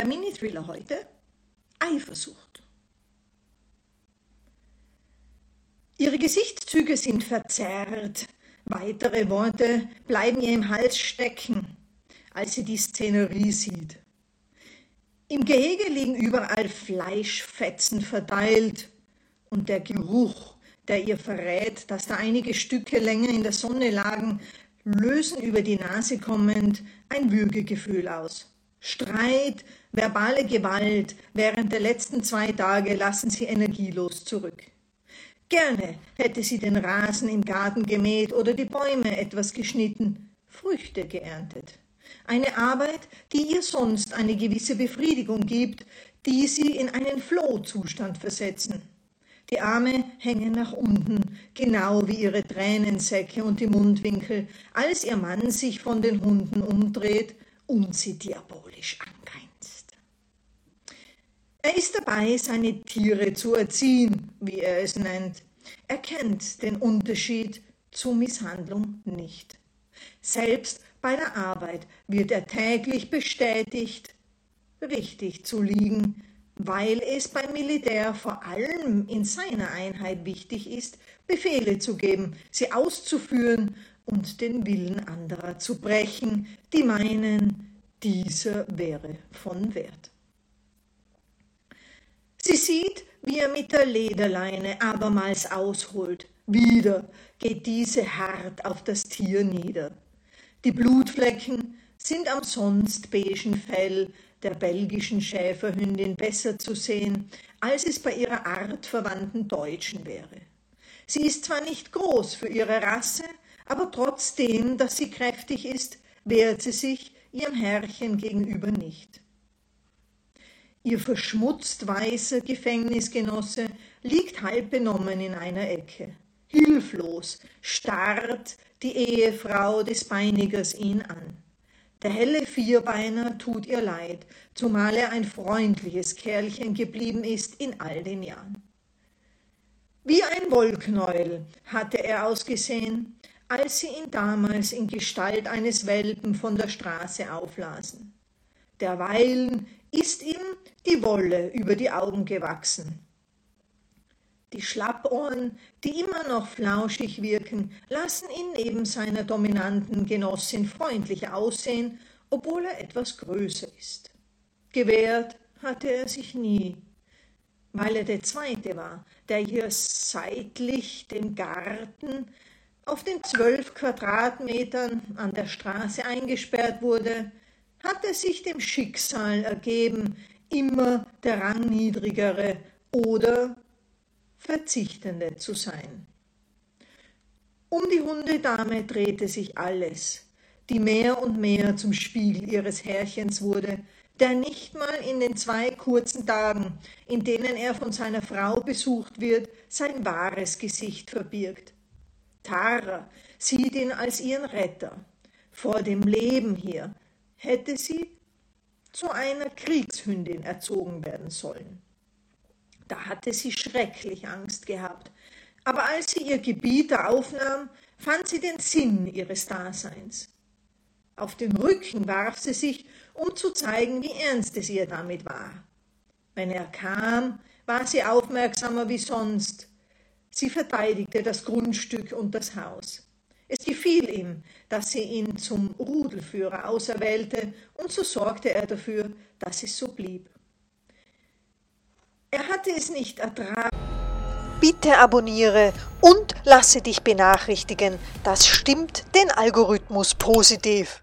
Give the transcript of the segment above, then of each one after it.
Der Mini-Thriller heute Eifersucht. Ihre Gesichtszüge sind verzerrt, weitere Worte bleiben ihr im Hals stecken, als sie die Szenerie sieht. Im Gehege liegen überall Fleischfetzen verteilt und der Geruch, der ihr verrät, dass da einige Stücke länger in der Sonne lagen, lösen über die Nase kommend ein Würgegefühl aus. Streit, verbale Gewalt während der letzten zwei Tage lassen sie energielos zurück. Gerne hätte sie den Rasen im Garten gemäht oder die Bäume etwas geschnitten, Früchte geerntet. Eine Arbeit, die ihr sonst eine gewisse Befriedigung gibt, die sie in einen Flow-Zustand versetzen. Die Arme hängen nach unten, genau wie ihre Tränensäcke und die Mundwinkel, als ihr Mann sich von den Hunden umdreht und sie diabolisch angrenzt. Er ist dabei, seine Tiere zu erziehen, wie er es nennt. Er kennt den Unterschied zur Misshandlung nicht. Selbst bei der Arbeit wird er täglich bestätigt, richtig zu liegen, weil es beim Militär vor allem in seiner Einheit wichtig ist, Befehle zu geben, sie auszuführen und den Willen anderer zu brechen, die meinen, dieser wäre von Wert. Sie sieht, wie er mit der Lederleine abermals ausholt. Wieder geht diese hart auf das Tier nieder. Die Blutflecken sind am sonst beigen Fell der belgischen Schäferhündin besser zu sehen, als es bei ihrer artverwandten Deutschen wäre. Sie ist zwar nicht groß für ihre Rasse, aber trotzdem, dass sie kräftig ist, wehrt sie sich ihrem Herrchen gegenüber nicht. Ihr verschmutzt weißer Gefängnisgenosse liegt halb benommen in einer Ecke. Hilflos starrt die Ehefrau des Beinigers ihn an. Der helle Vierbeiner tut ihr leid, zumal er ein freundliches Kerlchen geblieben ist in all den Jahren. Wie ein Wollknäuel hatte er ausgesehen, als sie ihn damals in Gestalt eines Welpen von der Straße auflasen. Derweilen ist ihm die Wolle über die Augen gewachsen. Die Schlappohren, die immer noch flauschig wirken, lassen ihn neben seiner dominanten Genossin freundlich aussehen, obwohl er etwas größer ist. Gewehrt hatte er sich nie, weil er der Zweite war, der hier seitlich dem Garten auf den zwölf Quadratmetern an der Straße eingesperrt wurde, hat er sich dem Schicksal ergeben, immer der Rangniedrigere oder Verzichtende zu sein. Um die Hundedame drehte sich alles, die mehr und mehr zum Spiegel ihres Herrchens wurde, der nicht mal in den zwei kurzen Tagen, in denen er von seiner Frau besucht wird, sein wahres Gesicht verbirgt. Tara sieht ihn als ihren Retter. Vor dem Leben hier hätte sie zu einer Kriegshündin erzogen werden sollen. Da hatte sie schrecklich Angst gehabt. Aber als sie ihr Gebieter aufnahm, fand sie den Sinn ihres Daseins. Auf den Rücken warf sie sich, um zu zeigen, wie ernst es ihr damit war. Wenn er kam, war sie aufmerksamer wie sonst. Sie verteidigte das Grundstück und das Haus. Es gefiel ihm, dass sie ihn zum Rudelführer auserwählte, und so sorgte er dafür, dass es so blieb. Er hatte es nicht ertragen. Bitte abonniere und lasse dich benachrichtigen. Das stimmt den Algorithmus positiv.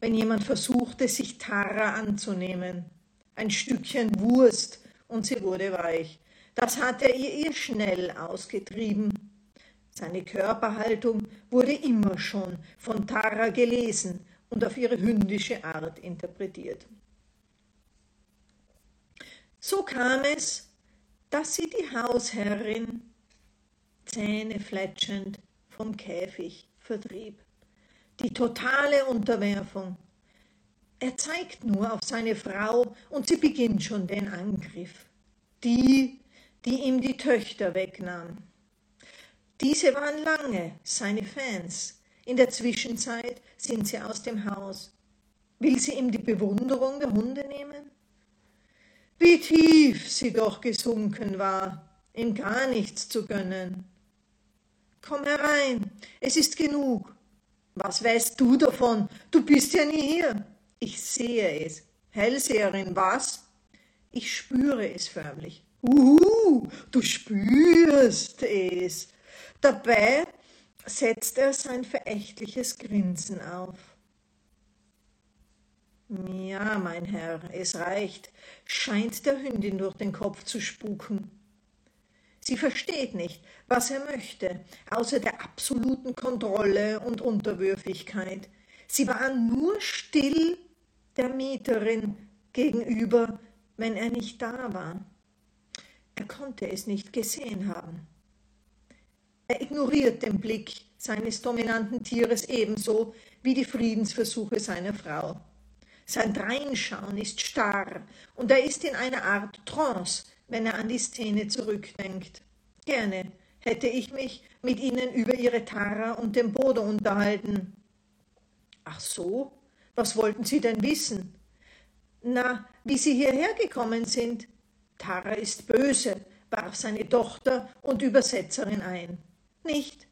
Wenn jemand versuchte, sich Tara anzunehmen. Ein Stückchen Wurst und sie wurde weich. Das hatte er ihr schnell ausgetrieben. Seine Körperhaltung wurde immer schon von Tara gelesen und auf ihre hündische Art interpretiert. So kam es, dass sie die Hausherrin zähnefletschend vom Käfig vertrieb. Die totale Unterwerfung. Er zeigt nur auf seine Frau und sie beginnt schon den Angriff. Die, die ihm die Töchter wegnahm. Diese waren lange seine Fans. In der Zwischenzeit sind sie aus dem Haus. Will sie ihm die Bewunderung der Hunde nehmen? Wie tief sie doch gesunken war, ihm gar nichts zu gönnen. Komm herein, es ist genug. Was weißt du davon? Du bist ja nie hier. Ich sehe es. Hellseherin, was? Ich spüre es förmlich. Uhu, du spürst es. Dabei setzt er sein verächtliches Grinsen auf. Ja, mein Herr, es reicht, scheint der Hündin durch den Kopf zu spuken. Sie versteht nicht, was er möchte, außer der absoluten Kontrolle und Unterwürfigkeit. Sie war nur still der Mieterin gegenüber, wenn er nicht da war. Er konnte es nicht gesehen haben. Er ignoriert den Blick seines dominanten Tieres ebenso wie die Friedensversuche seiner Frau. Sein Dreinschauen ist starr und er ist in einer Art Trance, wenn er an die Szene zurückdenkt. Gerne hätte ich mich mit ihnen über ihre Tara und den Bodo unterhalten. Ach so, was wollten Sie denn wissen? Na, wie Sie hierher gekommen sind. Tara ist böse, warf seine Tochter und Übersetzerin ein. Nicht,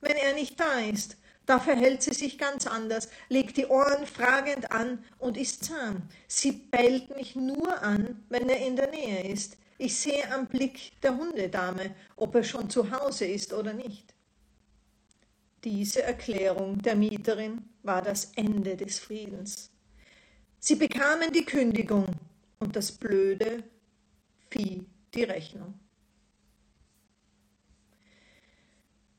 wenn er nicht da ist. Da verhält sie sich ganz anders, legt die Ohren fragend an und ist zahm. Sie bellt mich nur an, wenn er in der Nähe ist. Ich sehe am Blick der Hundedame, ob er schon zu Hause ist oder nicht. Diese Erklärung der Mieterin war das Ende des Friedens. Sie bekamen die Kündigung und das blöde Vieh die Rechnung.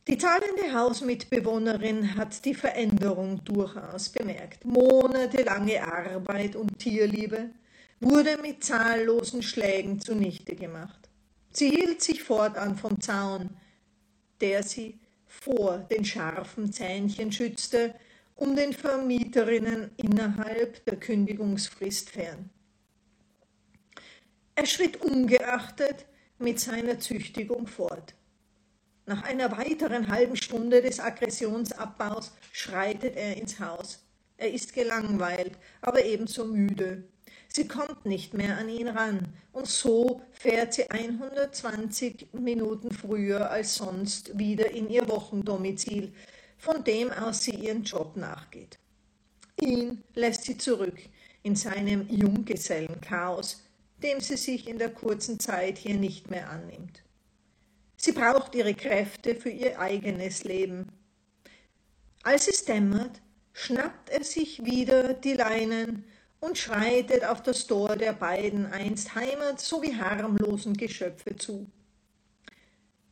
Die zahlende Hausmitbewohnerin hat die Veränderung durchaus bemerkt. Monatelange Arbeit und Tierliebe wurde mit zahllosen Schlägen zunichte gemacht. Sie hielt sich fortan vom Zaun, der sie vor den scharfen Zähnchen schützte, um den Vermieterinnen innerhalb der Kündigungsfrist fern. Er schritt ungeachtet mit seiner Züchtigung fort. Nach einer weiteren halben Stunde des Aggressionsabbaus schreitet er ins Haus. Er ist gelangweilt, aber ebenso müde. Sie kommt nicht mehr an ihn ran, und so fährt sie 120 Minuten früher als sonst wieder in ihr Wochendomizil, von dem aus sie ihren Job nachgeht. Ihn lässt sie zurück in seinem Junggesellenchaos, dem sie sich in der kurzen Zeit hier nicht mehr annimmt. Sie braucht ihre Kräfte für ihr eigenes Leben. Als es dämmert, schnappt er sich wieder die Leinen und schreitet auf das Tor der beiden einst Heimat sowie harmlosen Geschöpfe zu.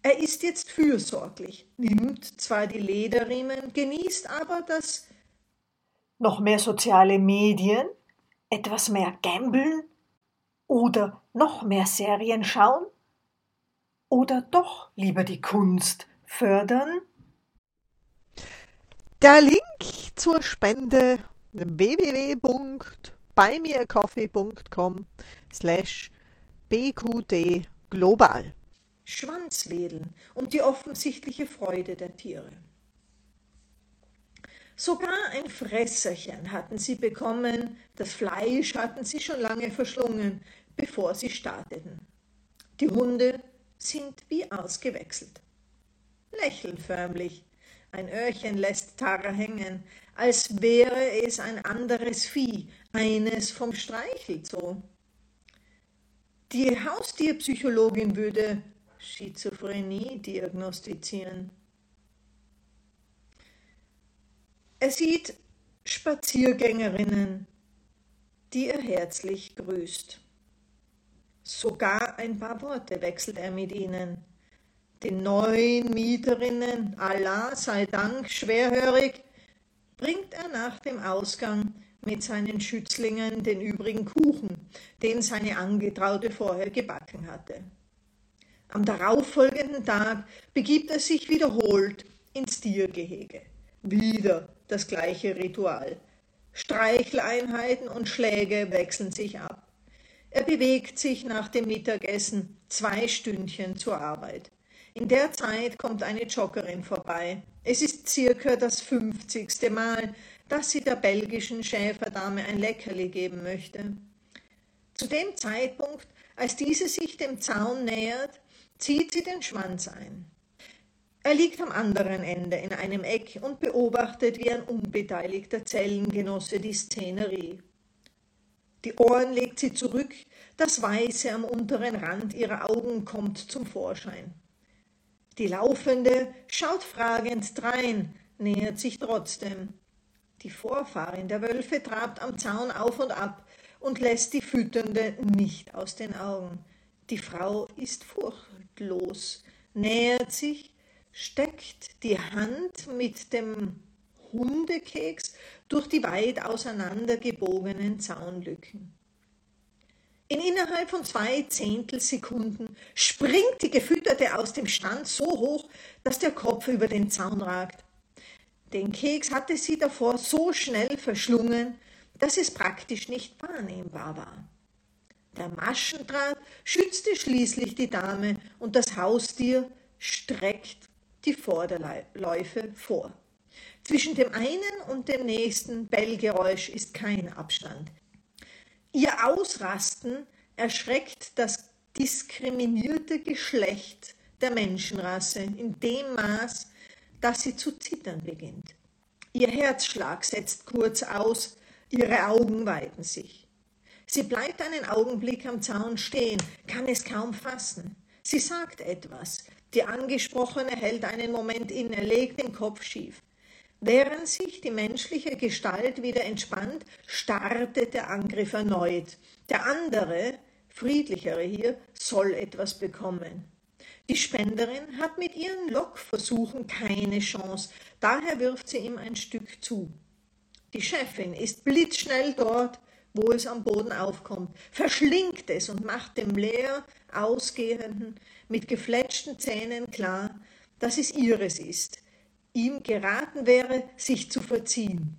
Er ist jetzt fürsorglich, nimmt zwar die Lederriemen, genießt aber das noch mehr soziale Medien, etwas mehr Gambeln oder noch mehr Serien schauen oder doch lieber die Kunst fördern? Der Link zur Spende www.beimircoffee.com slash bqd global. Schwanzwedeln und die offensichtliche Freude der Tiere. Sogar ein Fresserchen hatten sie bekommen, das Fleisch hatten sie schon lange verschlungen, bevor sie starteten. Die Hunde sind wie ausgewechselt. Lächeln förmlich. Ein Öhrchen lässt Tara hängen, als wäre es ein anderes Vieh, eines vom Streichelzoo. Die Haustierpsychologin würde Schizophrenie diagnostizieren. Er sieht Spaziergängerinnen, die er herzlich grüßt. Sogar ein paar Worte wechselt er mit ihnen. Den neuen Mieterinnen, Allah sei Dank, schwerhörig, bringt er nach dem Ausgang mit seinen Schützlingen den übrigen Kuchen, den seine Angetraute vorher gebacken hatte. Am darauffolgenden Tag begibt er sich wiederholt ins Tiergehege. Wieder das gleiche Ritual. Streicheleinheiten und Schläge wechseln sich ab. Er bewegt sich nach dem Mittagessen zwei Stündchen zur Arbeit. In der Zeit kommt eine Joggerin vorbei. Es ist circa das fünfzigste Mal, dass sie der belgischen Schäferdame ein Leckerli geben möchte. Zu dem Zeitpunkt, als diese sich dem Zaun nähert, zieht sie den Schwanz ein. Er liegt am anderen Ende in einem Eck und beobachtet wie ein unbeteiligter Zellengenosse die Szenerie. Die Ohren legt sie zurück, das Weiße am unteren Rand ihrer Augen kommt zum Vorschein. Die Laufende schaut fragend drein, nähert sich trotzdem. Die Vorfahrin der Wölfe trabt am Zaun auf und ab und lässt die Fütternde nicht aus den Augen. Die Frau ist furchtlos, nähert sich, steckt die Hand mit dem Hundekeks durch die weit auseinandergebogenen Zaunlücken. In innerhalb von zwei Zehntelsekunden springt die Gefütterte aus dem Stand so hoch, dass der Kopf über den Zaun ragt. Den Keks hatte sie davor so schnell verschlungen, dass es praktisch nicht wahrnehmbar war. Der Maschendraht schützte schließlich die Dame und das Haustier streckt die Vorderläufe vor. Zwischen dem einen und dem nächsten Bellgeräusch ist kein Abstand. Ihr Ausrasten erschreckt das diskriminierte Geschlecht der Menschenrasse in dem Maß, dass sie zu zittern beginnt. Ihr Herzschlag setzt kurz aus, ihre Augen weiten sich. Sie bleibt einen Augenblick am Zaun stehen, kann es kaum fassen. Sie sagt etwas. Die Angesprochene hält einen Moment inne, legt den Kopf schief. Während sich die menschliche Gestalt wieder entspannt, startet der Angriff erneut. Der andere, friedlichere hier, soll etwas bekommen. Die Spenderin hat mit ihren Lockversuchen keine Chance, daher wirft sie ihm ein Stück zu. Die Chefin ist blitzschnell dort, wo es am Boden aufkommt, verschlingt es und macht dem leer ausgehenden, mit gefletschten Zähnen klar, dass es ihres ist, ihm geraten wäre, sich zu verziehen.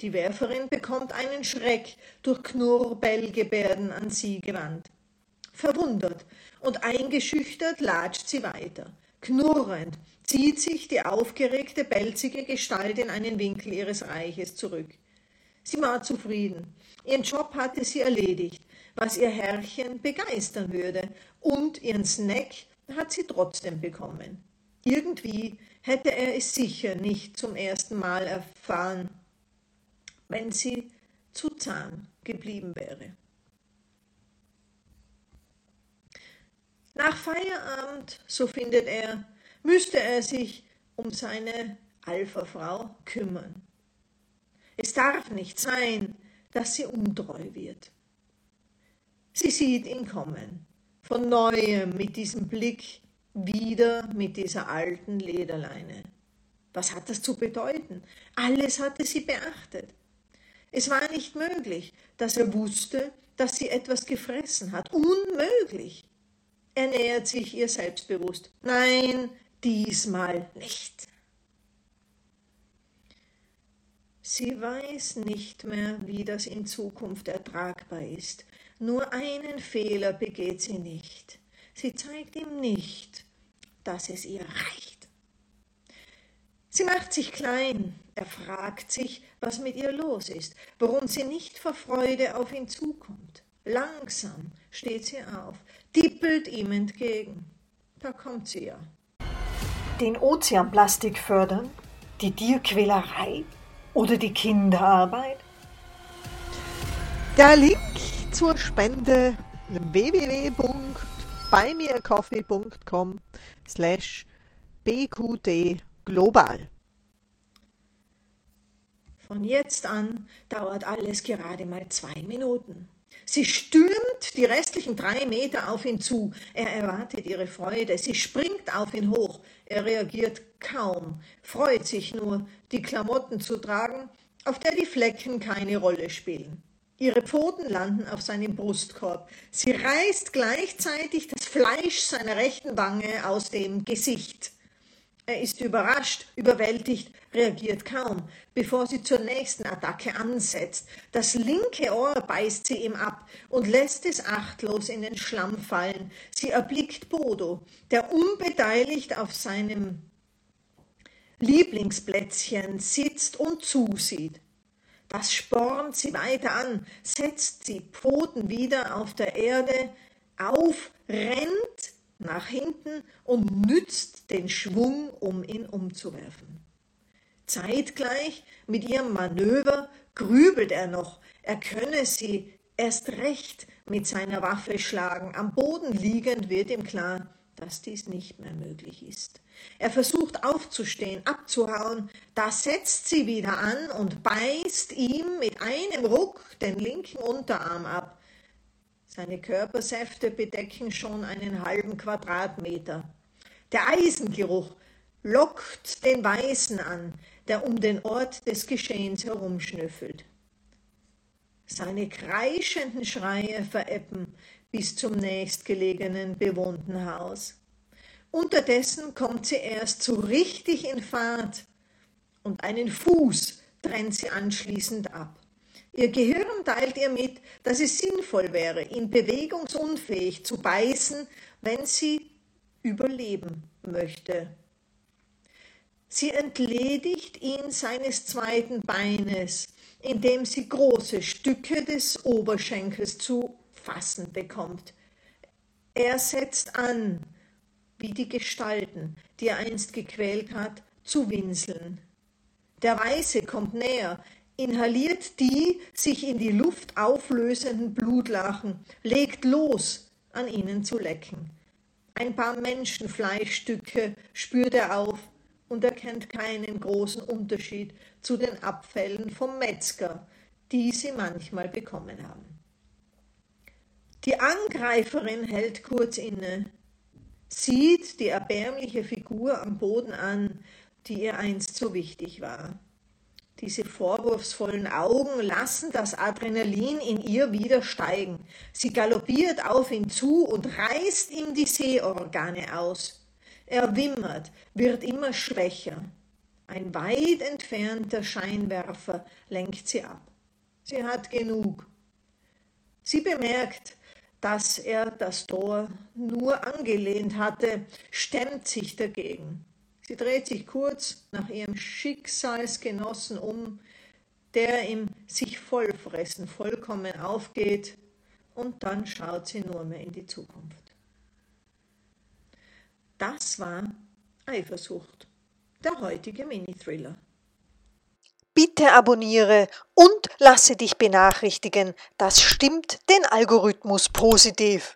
Die Werferin bekommt einen Schreck durch Knurrbellgebärden an sie gewandt. Verwundert und eingeschüchtert latscht sie weiter. Knurrend zieht sich die aufgeregte, pelzige Gestalt in einen Winkel ihres Reiches zurück. Sie war zufrieden. Ihren Job hatte sie erledigt, was ihr Herrchen begeistern würde, und ihren Snack hat sie trotzdem bekommen. Irgendwie hätte er es sicher nicht zum ersten Mal erfahren, wenn sie zu Zahn geblieben wäre. Nach Feierabend, so findet er, müsste er sich um seine Alpha-Frau kümmern. Es darf nicht sein, dass sie untreu wird. Sie sieht ihn kommen, von neuem mit diesem Blick wieder mit dieser alten Lederleine. Was hat das zu bedeuten? Alles hatte sie beachtet. Es war nicht möglich, dass er wusste, dass sie etwas gefressen hat. Unmöglich. Er nähert sich ihr selbstbewusst. Nein, diesmal nicht. Sie weiß nicht mehr, wie das in Zukunft ertragbar ist. Nur einen Fehler begeht sie nicht. Sie zeigt ihm nicht, dass es ihr reicht. Sie macht sich klein, er fragt sich, was mit ihr los ist, warum sie nicht vor Freude auf ihn zukommt. Langsam steht sie auf, tippelt ihm entgegen. Da kommt sie ja. Den Ozeanplastik fördern, die Tierquälerei oder die Kinderarbeit? Der Link zur Spende www.buymeacoffee.com slash bqd global. Von jetzt an dauert alles gerade mal zwei Minuten. Sie stürmt die restlichen drei Meter auf ihn zu. Er erwartet ihre Freude. Sie springt auf ihn hoch. Er reagiert kaum, freut sich nur, die Klamotten zu tragen, auf der die Flecken keine Rolle spielen. Ihre Pfoten landen auf seinem Brustkorb. Sie reißt gleichzeitig das Fleisch seiner rechten Wange aus dem Gesicht. Er ist überrascht, überwältigt, reagiert kaum, bevor sie zur nächsten Attacke ansetzt. Das linke Ohr beißt sie ihm ab und lässt es achtlos in den Schlamm fallen. Sie erblickt Bodo, der unbeteiligt auf seinem Lieblingsplätzchen sitzt und zusieht. Das spornt sie weiter an, setzt die Pfoten wieder auf der Erde auf, rennt nach hinten und nützt den Schwung, um ihn umzuwerfen. Zeitgleich mit ihrem Manöver grübelt er noch, er könne sie erst recht mit seiner Waffe schlagen. Am Boden liegend wird ihm klar, dass dies nicht mehr möglich ist. Er versucht aufzustehen, abzuhauen, da setzt sie wieder an und beißt ihm mit einem Ruck den linken Unterarm ab. Seine Körpersäfte bedecken schon einen halben Quadratmeter. Der Eisengeruch lockt den Weißen an, der um den Ort des Geschehens herumschnüffelt. Seine kreischenden Schreie vereppen bis zum nächstgelegenen bewohnten Haus. Unterdessen kommt sie erst so richtig in Fahrt und einen Fuß trennt sie anschließend ab. Ihr Gehirn teilt ihr mit, dass es sinnvoll wäre, ihn bewegungsunfähig zu beißen, wenn sie überleben möchte. Sie entledigt ihn seines zweiten Beines, indem sie große Stücke des Oberschenkels zu fassen bekommt. Er setzt an, wie die Gestalten, die er einst gequält hat, zu winseln. Der Weiße kommt näher, inhaliert die sich in die Luft auflösenden Blutlachen, legt los, an ihnen zu lecken. Ein paar Menschenfleischstücke spürt er auf und erkennt keinen großen Unterschied zu den Abfällen vom Metzger, die sie manchmal bekommen haben. Die Angreiferin hält kurz inne, sieht die erbärmliche Figur am Boden an, die ihr einst so wichtig war. Diese vorwurfsvollen Augen lassen das Adrenalin in ihr wieder steigen. Sie galoppiert auf ihn zu und reißt ihm die Sehorgane aus. Er wimmert, wird immer schwächer. Ein weit entfernter Scheinwerfer lenkt sie ab. Sie hat genug. Sie bemerkt, dass er das Tor nur angelehnt hatte, stemmt sich dagegen. Sie dreht sich kurz nach ihrem Schicksalsgenossen um, der im sich vollfressen vollkommen aufgeht, und dann schaut sie nur mehr in die Zukunft. Das war Eifersucht, der heutige Mini-Thriller. Bitte abonniere und lasse dich benachrichtigen. Das stimmt den Algorithmus positiv.